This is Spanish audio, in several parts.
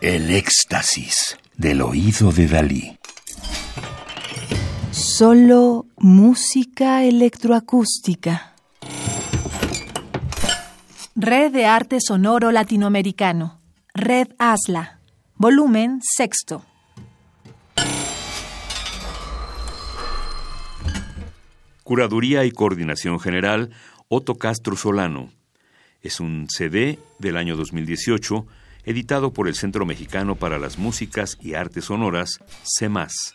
El éxtasis del oído de Dalí. Solo música electroacústica. Red de Arte Sonoro Latinoamericano. Red ASLA. Volumen sexto. Curaduría y Coordinación General, Otto Castro Solano. Es un CD del año 2018, editado por el Centro Mexicano para las Músicas y Artes Sonoras, CEMAS.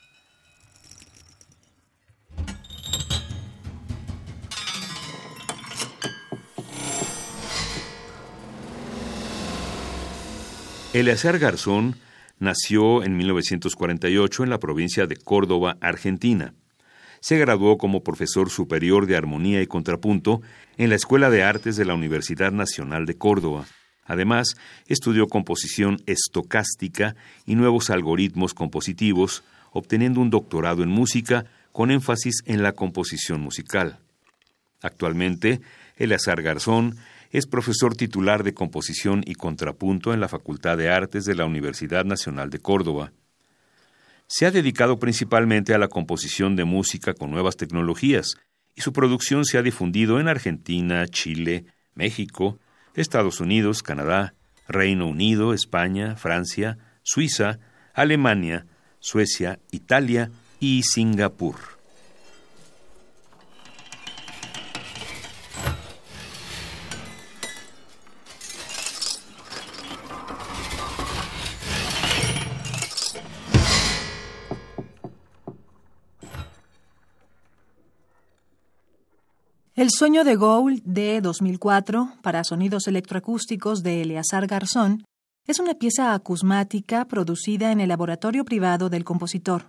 Eleazar Garzón nació en 1948 en la provincia de Córdoba, Argentina. Se graduó como profesor superior de armonía y contrapunto en la Escuela de Artes de la Universidad Nacional de Córdoba. Además, estudió composición estocástica y nuevos algoritmos compositivos, obteniendo un doctorado en música con énfasis en la composición musical. Actualmente, Eleazar Garzón es profesor titular de composición y contrapunto en la Facultad de Artes de la Universidad Nacional de Córdoba. Se ha dedicado principalmente a la composición de música con nuevas tecnologías, y su producción se ha difundido en Argentina, Chile, México, Estados Unidos, Canadá, Reino Unido, España, Francia, Suiza, Alemania, Suecia, Italia y Singapur. El sueño de Gould de 2004 para sonidos electroacústicos de Eleazar Garzón es una pieza acusmática producida en el laboratorio privado del compositor.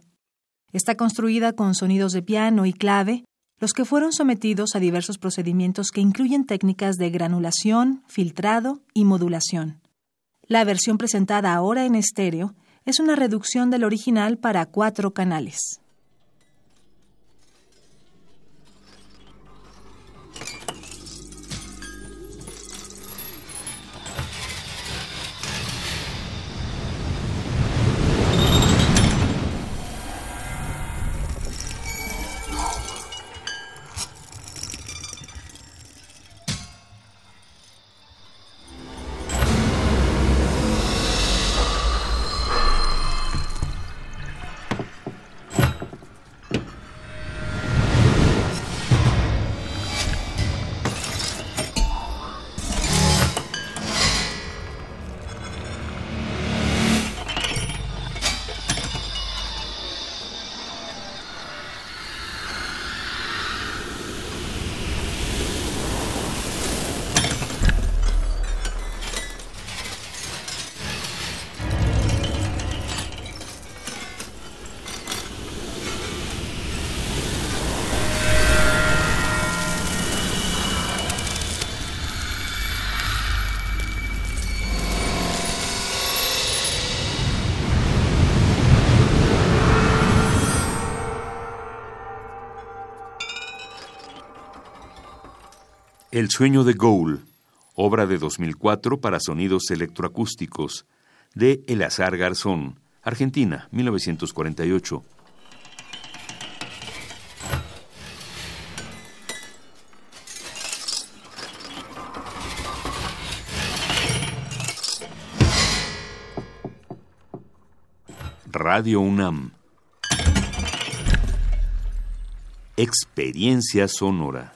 Está construida con sonidos de piano y clave, los que fueron sometidos a diversos procedimientos que incluyen técnicas de granulación, filtrado y modulación. La versión presentada ahora en estéreo es una reducción del original para cuatro canales. El sueño de Gould, obra de 2004 para sonidos electroacústicos, de Eleazar Garzón, Argentina, 1948. Radio UNAM. Experiencia sonora.